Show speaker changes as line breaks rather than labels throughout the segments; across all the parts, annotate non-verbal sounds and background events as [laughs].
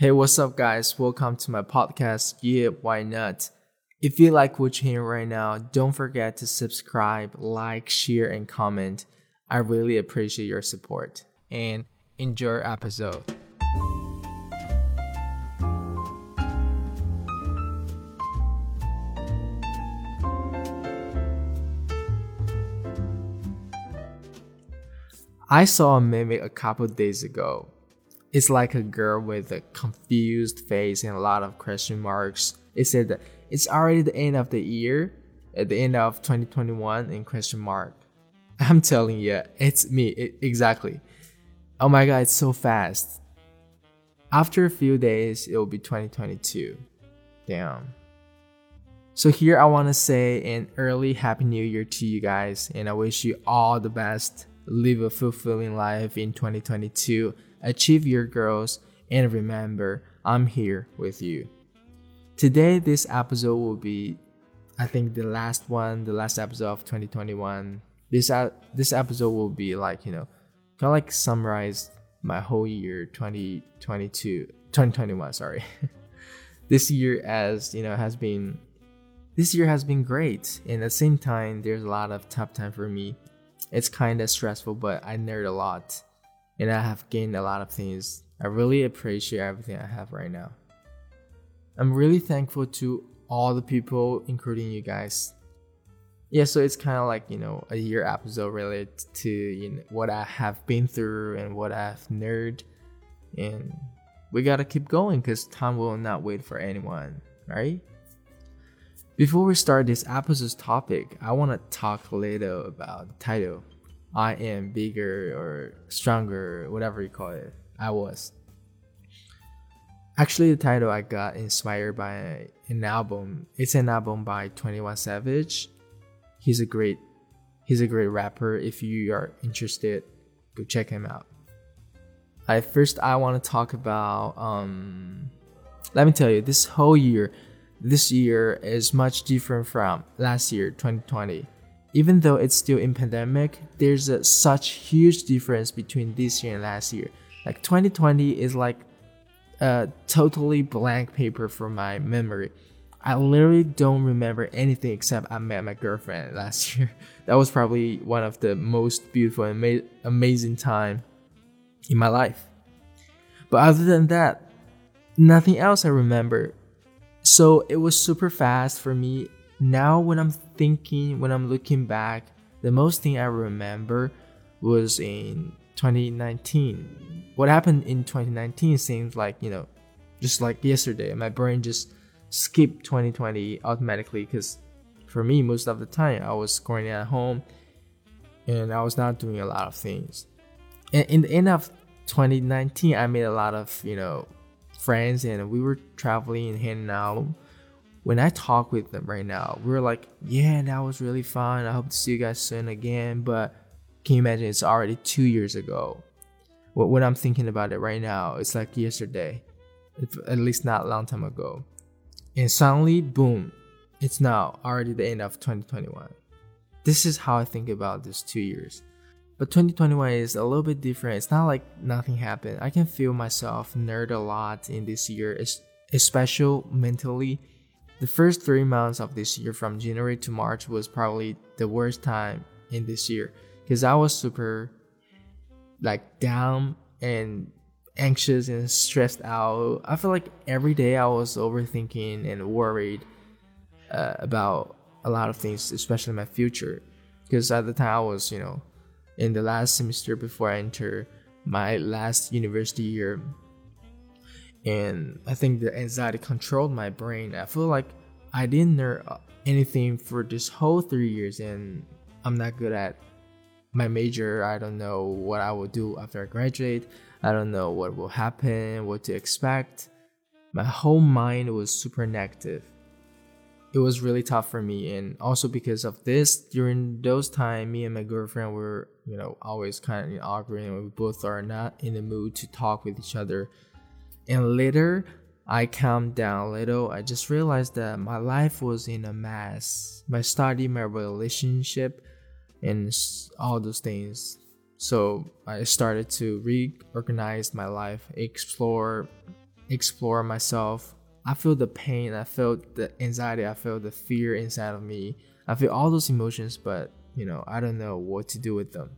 Hey, what's up, guys? Welcome to my podcast. Yeah, why not? If you like what you're hearing right now, don't forget to subscribe, like, share, and comment. I really appreciate your support and enjoy episode. I saw a mimic a couple days ago. It's like a girl with a confused face and a lot of question marks. It said that it's already the end of the year, at the end of 2021 in question mark. [laughs] I'm telling you, it's me, it, exactly. Oh my god, it's so fast. After a few days, it will be 2022. Damn. So here I want to say an early happy new year to you guys and I wish you all the best live a fulfilling life in 2022, achieve your goals, and remember, I'm here with you. Today, this episode will be, I think, the last one, the last episode of 2021. This uh, this episode will be like you know, kind of like summarize my whole year 2022, 2021. Sorry, [laughs] this year as you know has been, this year has been great. And at the same time, there's a lot of tough time for me it's kind of stressful, but I nerd a lot and I have gained a lot of things. I really appreciate everything I have right now. I'm really thankful to all the people, including you guys. Yeah, so it's kind of like, you know, a year episode related to you know, what I have been through and what I've nerd. And we gotta keep going because time will not wait for anyone, right? Before we start this episode's topic, I want to talk a little about the title. I am bigger or stronger, whatever you call it. I was. Actually, the title I got inspired by an album. It's an album by 21 Savage. He's a great he's a great rapper. If you are interested, go check him out. I first I want to talk about um let me tell you this whole year this year is much different from last year 2020 even though it's still in pandemic there's a such huge difference between this year and last year. Like 2020 is like a totally blank paper for my memory. I literally don't remember anything except i met my girlfriend last [laughs] year. That was probably one of the most beautiful and ama- amazing time in my life. But other than that nothing else i remember. So it was super fast for me. Now, when I'm thinking, when I'm looking back, the most thing I remember was in 2019. What happened in 2019 seems like, you know, just like yesterday. My brain just skipped 2020 automatically because for me, most of the time, I was going at home and I was not doing a lot of things. And in the end of 2019, I made a lot of, you know, friends and we were traveling and hanging out. When I talk with them right now, we are like, yeah, that was really fun. I hope to see you guys soon again. But can you imagine it's already two years ago? What I'm thinking about it right now, it's like yesterday, at least not a long time ago. And suddenly, boom, it's now already the end of 2021. This is how I think about these two years. But 2021 is a little bit different. It's not like nothing happened. I can feel myself nerd a lot in this year, especially mentally. The first three months of this year, from January to March, was probably the worst time in this year because I was super like down and anxious and stressed out. I feel like every day I was overthinking and worried uh, about a lot of things, especially my future. Because at the time I was, you know, in the last semester before I enter my last university year. And I think the anxiety controlled my brain. I feel like I didn't learn uh, anything for this whole three years, and I'm not good at my major. I don't know what I will do after I graduate. I don't know what will happen, what to expect. My whole mind was super negative it was really tough for me and also because of this during those time me and my girlfriend were you know always kind of arguing we both are not in the mood to talk with each other and later i calmed down a little i just realized that my life was in a mess my study my relationship and all those things so i started to reorganize my life explore explore myself. I feel the pain, I feel the anxiety, I feel the fear inside of me. I feel all those emotions, but you know, I don't know what to do with them.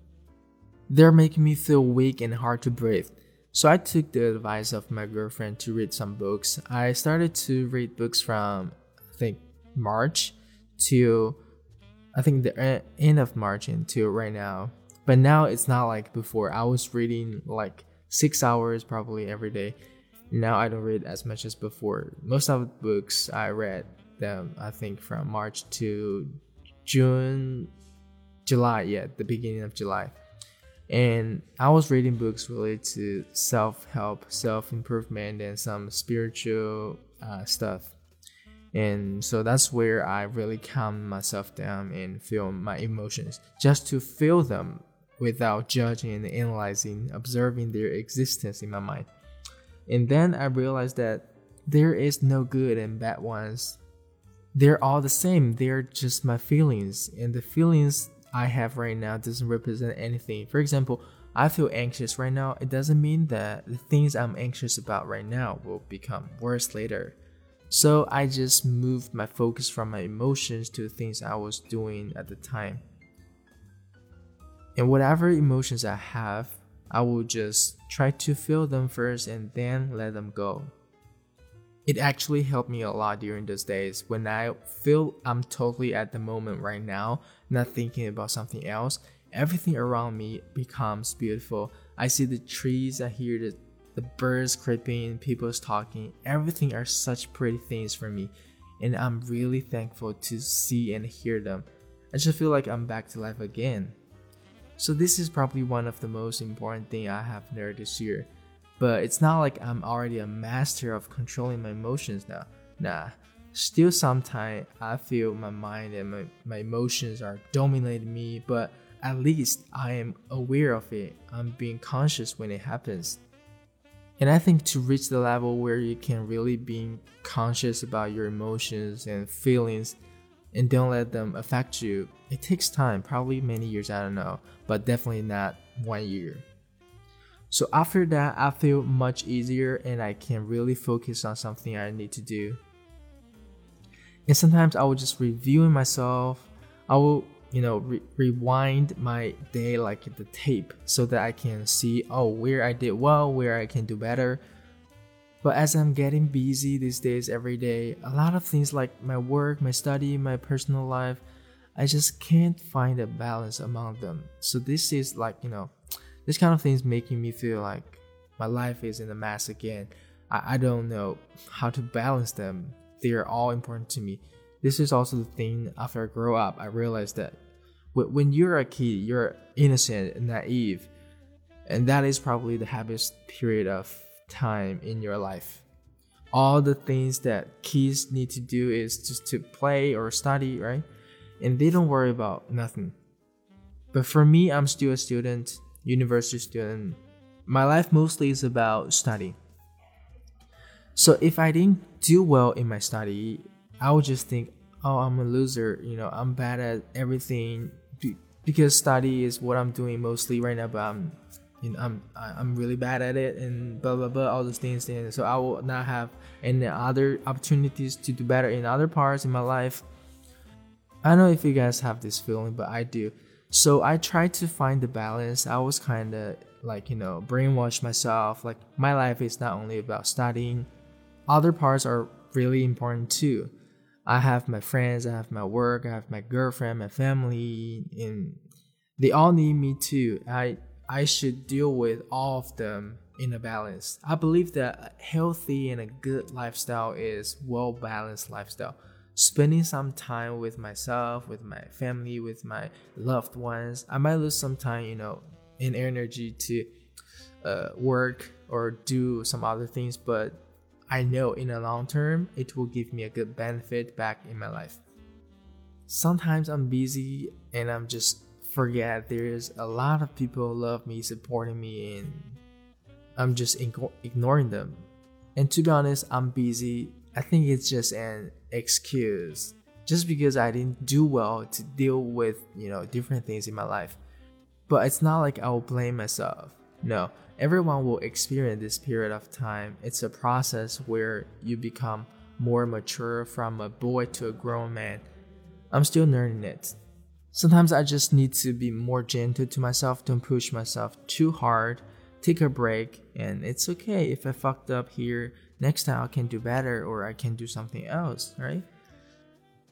They're making me feel weak and hard to breathe. So I took the advice of my girlfriend to read some books. I started to read books from I think March to I think the end of March until right now. But now it's not like before. I was reading like six hours probably every day. Now I don't read as much as before. Most of the books I read them I think from March to June, July. Yeah, the beginning of July. And I was reading books related to self help, self improvement, and some spiritual uh, stuff. And so that's where I really calm myself down and feel my emotions, just to feel them without judging and analyzing, observing their existence in my mind. And then I realized that there is no good and bad ones. They're all the same. They're just my feelings. And the feelings I have right now doesn't represent anything. For example, I feel anxious right now. It doesn't mean that the things I'm anxious about right now will become worse later. So I just moved my focus from my emotions to the things I was doing at the time. And whatever emotions I have, I will just try to feel them first and then let them go. It actually helped me a lot during those days when I feel I'm totally at the moment right now, not thinking about something else. Everything around me becomes beautiful. I see the trees, I hear the, the birds creeping, people's talking. Everything are such pretty things for me, and I'm really thankful to see and hear them. I just feel like I'm back to life again. So this is probably one of the most important thing I have learned this year. But it's not like I'm already a master of controlling my emotions now. Nah. Still sometimes I feel my mind and my, my emotions are dominating me, but at least I am aware of it. I'm being conscious when it happens. And I think to reach the level where you can really be conscious about your emotions and feelings and don't let them affect you. It takes time, probably many years, I don't know, but definitely not one year. So after that, I feel much easier and I can really focus on something I need to do. And sometimes I will just reviewing myself. I will, you know, re- rewind my day like the tape so that I can see, oh, where I did well, where I can do better, but as I'm getting busy these days every day, a lot of things like my work, my study, my personal life, I just can't find a balance among them. So this is like, you know, this kind of things making me feel like my life is in a mess again. I, I don't know how to balance them. They are all important to me. This is also the thing after I grow up, I realized that when you're a kid, you're innocent and naive. And that is probably the happiest period of time in your life. All the things that kids need to do is just to play or study, right? And they don't worry about nothing. But for me, I'm still a student, university student. My life mostly is about study. So if I didn't do well in my study, I would just think, oh, I'm a loser. You know, I'm bad at everything because study is what I'm doing mostly right now. But I'm you know, I'm I'm really bad at it and blah blah blah all those things and so I will not have any other opportunities to do better in other parts in my life. I don't know if you guys have this feeling, but I do. So I tried to find the balance. I was kind of like you know brainwashed myself. Like my life is not only about studying, other parts are really important too. I have my friends, I have my work, I have my girlfriend, my family, and they all need me too. I I should deal with all of them in a balance. I believe that a healthy and a good lifestyle is well balanced lifestyle. Spending some time with myself, with my family, with my loved ones. I might lose some time, you know, in energy to uh, work or do some other things, but I know in the long term it will give me a good benefit back in my life. Sometimes I'm busy and I'm just forget there's a lot of people love me, supporting me, and I'm just ignoring them. And to be honest, I'm busy. I think it's just an excuse. Just because I didn't do well to deal with, you know, different things in my life. But it's not like I will blame myself. No. everyone will experience this period of time. It's a process where you become more mature from a boy to a grown man. I'm still learning it. Sometimes I just need to be more gentle to myself, don't push myself too hard, take a break, and it's okay if I fucked up here. Next time I can do better or I can do something else, right?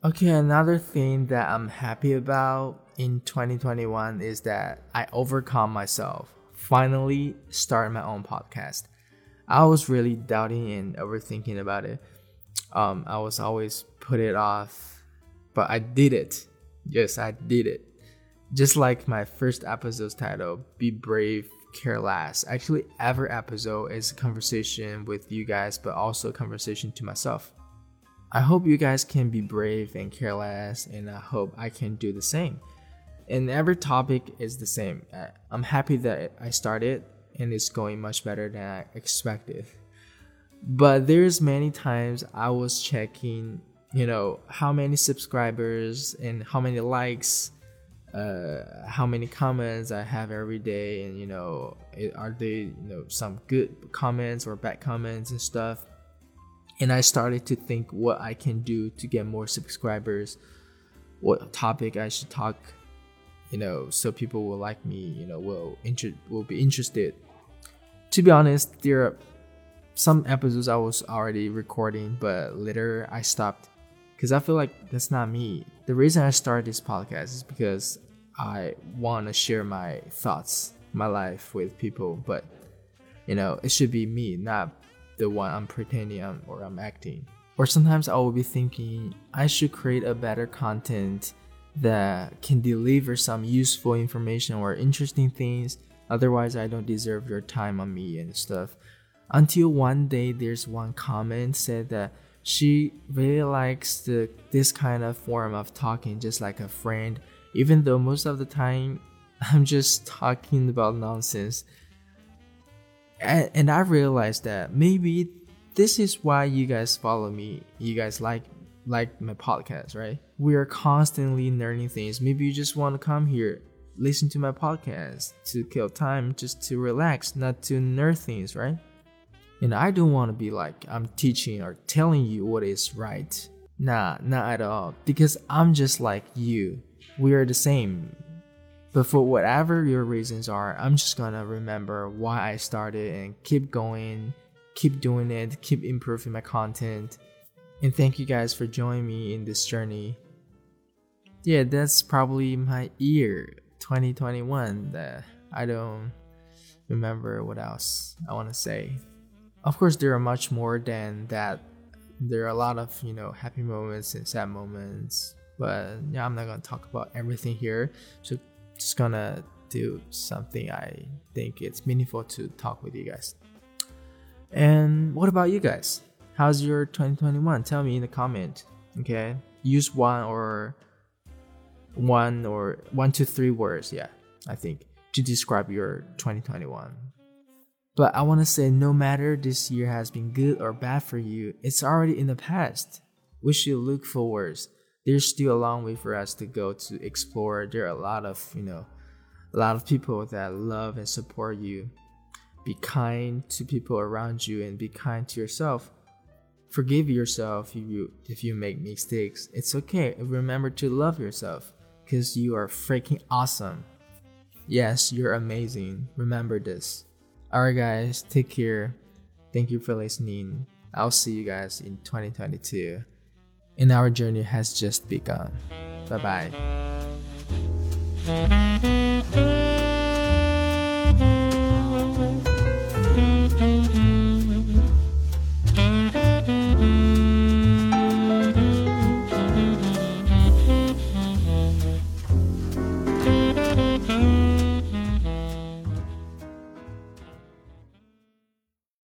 Okay, another thing that I'm happy about in 2021 is that I overcome myself. Finally, start my own podcast. I was really doubting and overthinking about it. Um, I was always put it off, but I did it. Yes, I did it. Just like my first episode's title, Be Brave, Care Less. Actually, every episode is a conversation with you guys, but also a conversation to myself. I hope you guys can be brave and care less, and I hope I can do the same. And every topic is the same. I'm happy that I started and it's going much better than I expected. But there's many times I was checking, you know, how many subscribers and how many likes, uh, how many comments I have every day, and you know, are they, you know, some good comments or bad comments and stuff and I started to think what I can do to get more subscribers, what topic I should talk, you know, so people will like me, you know, will inter- will be interested. To be honest, there are some episodes I was already recording, but later I stopped because I feel like that's not me. The reason I started this podcast is because I want to share my thoughts, my life with people, but you know, it should be me, not the one I'm pretending I'm, or I'm acting. Or sometimes I will be thinking I should create a better content that can deliver some useful information or interesting things. Otherwise, I don't deserve your time on me and stuff. Until one day, there's one comment said that she really likes the this kind of form of talking, just like a friend. Even though most of the time [laughs] I'm just talking about nonsense and, and I realized that maybe this is why you guys follow me. You guys like like my podcast, right? We are constantly learning things. Maybe you just want to come here, listen to my podcast to kill time, just to relax, not to nerd things, right? And I don't want to be like I'm teaching or telling you what is right. Nah, not at all. Because I'm just like you. We are the same. But for whatever your reasons are, I'm just gonna remember why I started and keep going, keep doing it, keep improving my content. And thank you guys for joining me in this journey. Yeah, that's probably my year 2021 that I don't remember what else I want to say. Of course, there are much more than that. There are a lot of, you know, happy moments and sad moments. But yeah, I'm not to talk about everything here. So just gonna do something I think it's meaningful to talk with you guys. And what about you guys? How's your 2021? Tell me in the comment. Okay, use one or one or one to three words. Yeah, I think to describe your 2021. But I want to say, no matter this year has been good or bad for you, it's already in the past. We should look forwards there's still a long way for us to go to explore. There are a lot of, you know, a lot of people that love and support you. Be kind to people around you and be kind to yourself. Forgive yourself if you if you make mistakes. It's okay. Remember to love yourself because you are freaking awesome. Yes, you're amazing. Remember this. Alright guys, take care. Thank you for listening. I'll see you guys in 2022 and our journey has just begun. Bye bye.